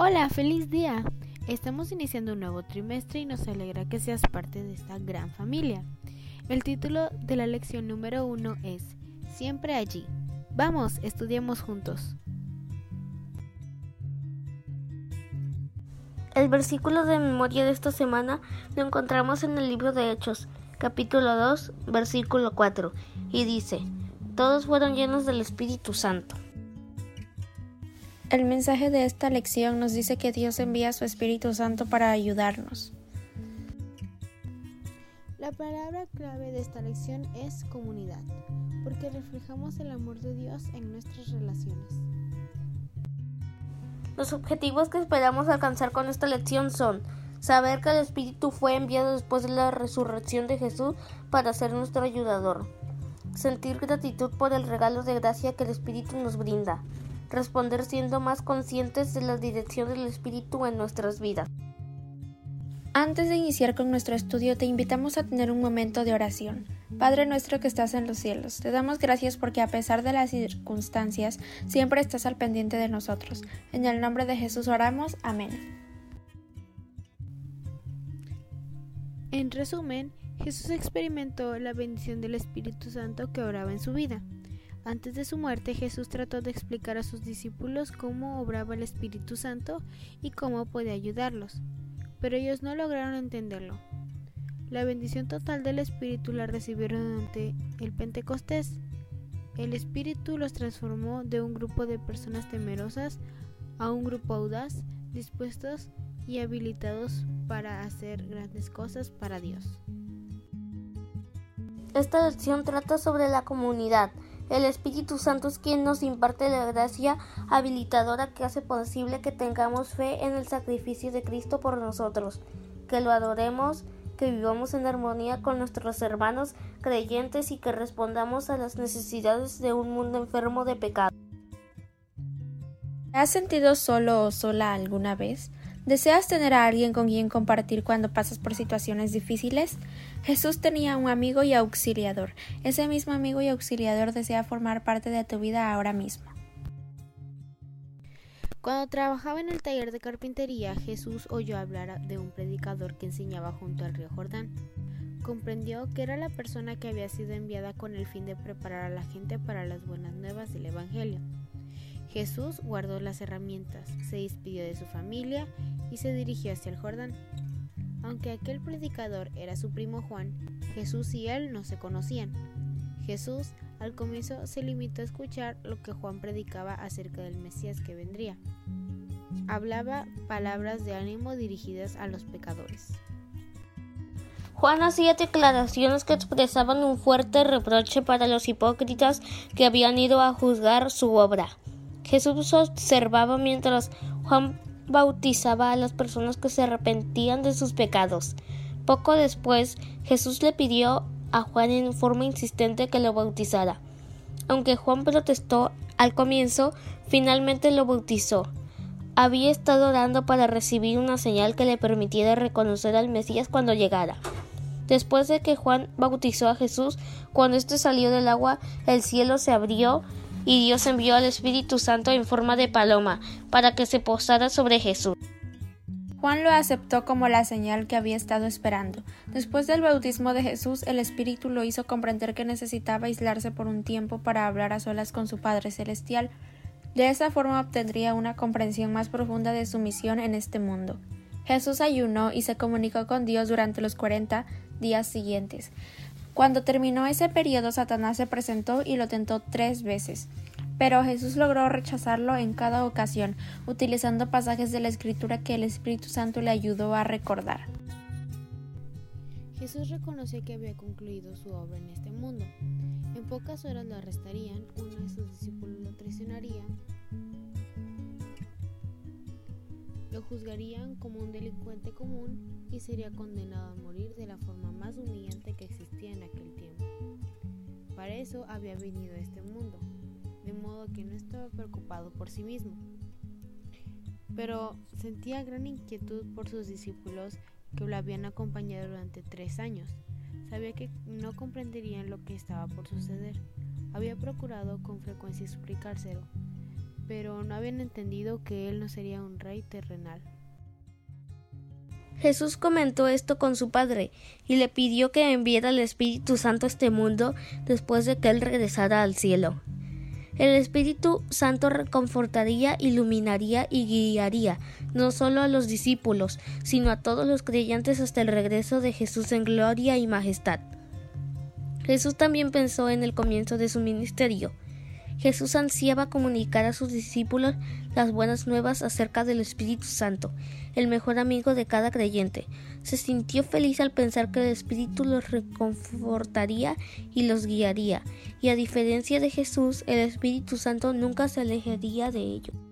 Hola, feliz día. Estamos iniciando un nuevo trimestre y nos alegra que seas parte de esta gran familia. El título de la lección número uno es Siempre allí. Vamos, estudiemos juntos. El versículo de memoria de esta semana lo encontramos en el libro de Hechos, capítulo 2, versículo 4, y dice, Todos fueron llenos del Espíritu Santo. El mensaje de esta lección nos dice que Dios envía a su Espíritu Santo para ayudarnos. La palabra clave de esta lección es comunidad, porque reflejamos el amor de Dios en nuestras relaciones. Los objetivos que esperamos alcanzar con esta lección son saber que el Espíritu fue enviado después de la resurrección de Jesús para ser nuestro ayudador, sentir gratitud por el regalo de gracia que el Espíritu nos brinda, responder siendo más conscientes de la dirección del Espíritu en nuestras vidas. Antes de iniciar con nuestro estudio, te invitamos a tener un momento de oración. Padre nuestro que estás en los cielos, te damos gracias porque a pesar de las circunstancias, siempre estás al pendiente de nosotros. En el nombre de Jesús oramos. Amén. En resumen, Jesús experimentó la bendición del Espíritu Santo que oraba en su vida. Antes de su muerte, Jesús trató de explicar a sus discípulos cómo obraba el Espíritu Santo y cómo podía ayudarlos, pero ellos no lograron entenderlo. La bendición total del Espíritu la recibieron durante el Pentecostés. El Espíritu los transformó de un grupo de personas temerosas a un grupo audaz, dispuestos y habilitados para hacer grandes cosas para Dios. Esta lección trata sobre la comunidad. El Espíritu Santo es quien nos imparte la gracia habilitadora que hace posible que tengamos fe en el sacrificio de Cristo por nosotros, que lo adoremos, que vivamos en armonía con nuestros hermanos creyentes y que respondamos a las necesidades de un mundo enfermo de pecado. ¿Te has sentido solo o sola alguna vez? ¿Deseas tener a alguien con quien compartir cuando pasas por situaciones difíciles? Jesús tenía un amigo y auxiliador. Ese mismo amigo y auxiliador desea formar parte de tu vida ahora mismo. Cuando trabajaba en el taller de carpintería, Jesús oyó hablar de un predicador que enseñaba junto al río Jordán. Comprendió que era la persona que había sido enviada con el fin de preparar a la gente para las buenas nuevas del Evangelio. Jesús guardó las herramientas, se despidió de su familia y se dirigió hacia el Jordán. Aunque aquel predicador era su primo Juan, Jesús y él no se conocían. Jesús al comienzo se limitó a escuchar lo que Juan predicaba acerca del Mesías que vendría. Hablaba palabras de ánimo dirigidas a los pecadores. Juan hacía declaraciones que expresaban un fuerte reproche para los hipócritas que habían ido a juzgar su obra. Jesús observaba mientras Juan bautizaba a las personas que se arrepentían de sus pecados. Poco después, Jesús le pidió a Juan en forma insistente que lo bautizara. Aunque Juan protestó al comienzo, finalmente lo bautizó. Había estado orando para recibir una señal que le permitiera reconocer al Mesías cuando llegara. Después de que Juan bautizó a Jesús, cuando éste salió del agua, el cielo se abrió y Dios envió al Espíritu Santo en forma de paloma para que se posara sobre Jesús. Juan lo aceptó como la señal que había estado esperando. Después del bautismo de Jesús, el Espíritu lo hizo comprender que necesitaba aislarse por un tiempo para hablar a solas con su Padre Celestial. De esa forma obtendría una comprensión más profunda de su misión en este mundo. Jesús ayunó y se comunicó con Dios durante los cuarenta días siguientes. Cuando terminó ese periodo, Satanás se presentó y lo tentó tres veces. Pero Jesús logró rechazarlo en cada ocasión, utilizando pasajes de la Escritura que el Espíritu Santo le ayudó a recordar. Jesús reconoció que había concluido su obra en este mundo. En pocas horas lo arrestarían, uno de sus discípulos lo traicionaría, lo juzgarían como un delincuente común y sería condenado a morir de la forma más humillante que existía en aquel tiempo. Para eso había venido a este mundo, de modo que no estaba preocupado por sí mismo. Pero sentía gran inquietud por sus discípulos que lo habían acompañado durante tres años. Sabía que no comprenderían lo que estaba por suceder. Había procurado con frecuencia explicárselo, pero no habían entendido que él no sería un rey terrenal. Jesús comentó esto con su Padre y le pidió que enviara el Espíritu Santo a este mundo después de que él regresara al cielo. El Espíritu Santo reconfortaría, iluminaría y guiaría no solo a los discípulos, sino a todos los creyentes hasta el regreso de Jesús en gloria y majestad. Jesús también pensó en el comienzo de su ministerio. Jesús ansiaba comunicar a sus discípulos las buenas nuevas acerca del Espíritu Santo, el mejor amigo de cada creyente. Se sintió feliz al pensar que el Espíritu los reconfortaría y los guiaría, y a diferencia de Jesús, el Espíritu Santo nunca se alejaría de ellos.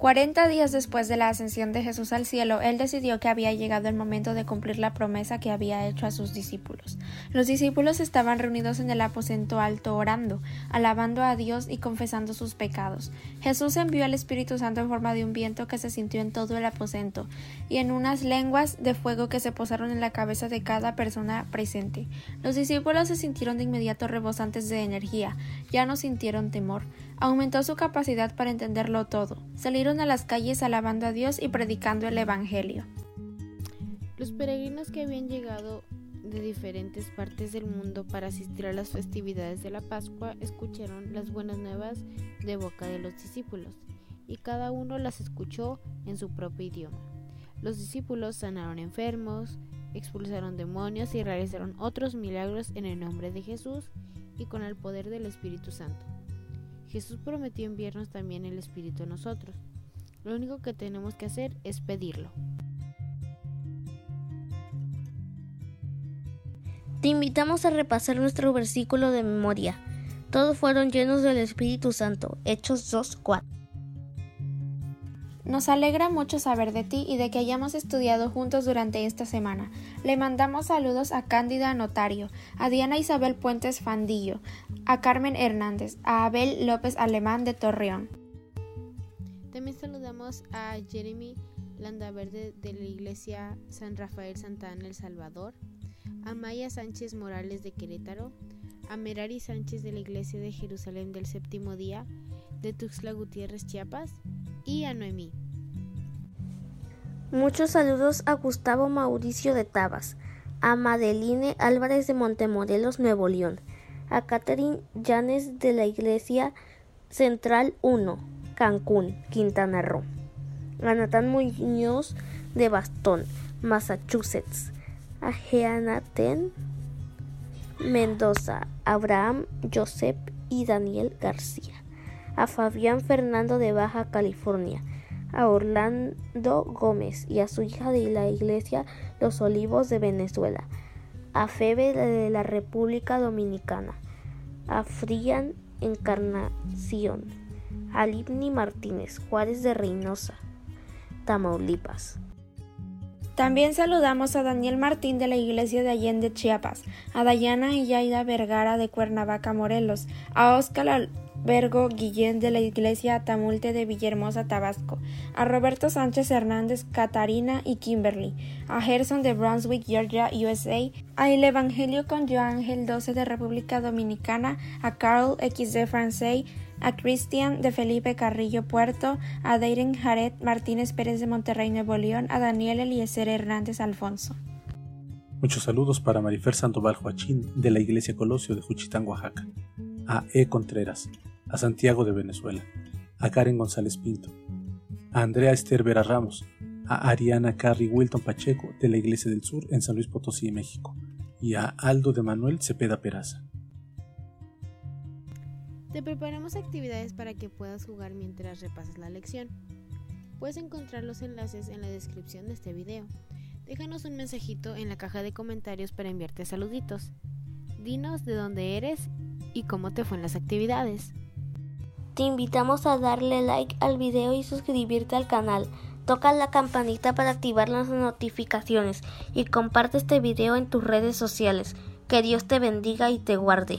Cuarenta días después de la ascensión de Jesús al cielo, él decidió que había llegado el momento de cumplir la promesa que había hecho a sus discípulos. Los discípulos estaban reunidos en el aposento alto orando, alabando a Dios y confesando sus pecados. Jesús envió al Espíritu Santo en forma de un viento que se sintió en todo el aposento, y en unas lenguas de fuego que se posaron en la cabeza de cada persona presente. Los discípulos se sintieron de inmediato rebosantes de energía, ya no sintieron temor aumentó su capacidad para entenderlo todo. Salieron a las calles alabando a Dios y predicando el Evangelio. Los peregrinos que habían llegado de diferentes partes del mundo para asistir a las festividades de la Pascua escucharon las buenas nuevas de boca de los discípulos, y cada uno las escuchó en su propio idioma. Los discípulos sanaron enfermos, expulsaron demonios y realizaron otros milagros en el nombre de Jesús y con el poder del Espíritu Santo. Jesús prometió enviarnos también el Espíritu a nosotros. Lo único que tenemos que hacer es pedirlo. Te invitamos a repasar nuestro versículo de memoria. Todos fueron llenos del Espíritu Santo. Hechos 2.4. Nos alegra mucho saber de ti y de que hayamos estudiado juntos durante esta semana. Le mandamos saludos a Cándida Notario, a Diana Isabel Puentes Fandillo, a Carmen Hernández, a Abel López Alemán de Torreón. También saludamos a Jeremy Landaverde de la Iglesia San Rafael Santana El Salvador, a Maya Sánchez Morales de Querétaro, a Merari Sánchez de la Iglesia de Jerusalén del Séptimo Día de Tuxtla Gutiérrez, Chiapas, y a Noemí. Muchos saludos a Gustavo Mauricio de Tabas, a Madeline Álvarez de Montemorelos, Nuevo León, a Catherine Llanes de la Iglesia Central 1, Cancún, Quintana Roo, a Natán Muñoz de Bastón, Massachusetts, a Jeanaten Mendoza, Abraham Joseph y Daniel García. A Fabián Fernando de Baja California, a Orlando Gómez y a su hija de la Iglesia Los Olivos de Venezuela, a Febe de la República Dominicana, a Frian Encarnación, a Martínez Juárez de Reynosa, Tamaulipas. También saludamos a Daniel Martín de la Iglesia de Allende, Chiapas, a Dayana y Yaida Vergara de Cuernavaca, Morelos, a Óscar Vergo Guillén de la Iglesia Tamulte de Villahermosa, Tabasco, a Roberto Sánchez Hernández, Catarina y Kimberly, a Gerson de Brunswick, Georgia, USA, a El Evangelio con Joángel 12 de República Dominicana, a Carl X de Francés, a Cristian de Felipe Carrillo Puerto, a Dayren Jared Martínez Pérez de Monterrey, Nuevo León, a Daniel Eliezer Hernández Alfonso. Muchos saludos para Marifer Sandoval Joachín de la Iglesia Colosio de Juchitán, Oaxaca, a E. Contreras, a Santiago de Venezuela, a Karen González Pinto, a Andrea Esther Vera Ramos, a Ariana Carrie Wilton Pacheco de la Iglesia del Sur en San Luis Potosí, México, y a Aldo de Manuel Cepeda Peraza. Te preparamos actividades para que puedas jugar mientras repasas la lección. Puedes encontrar los enlaces en la descripción de este video. Déjanos un mensajito en la caja de comentarios para enviarte saluditos. Dinos de dónde eres y cómo te fue las actividades. Te invitamos a darle like al video y suscribirte al canal. Toca la campanita para activar las notificaciones y comparte este video en tus redes sociales. Que Dios te bendiga y te guarde.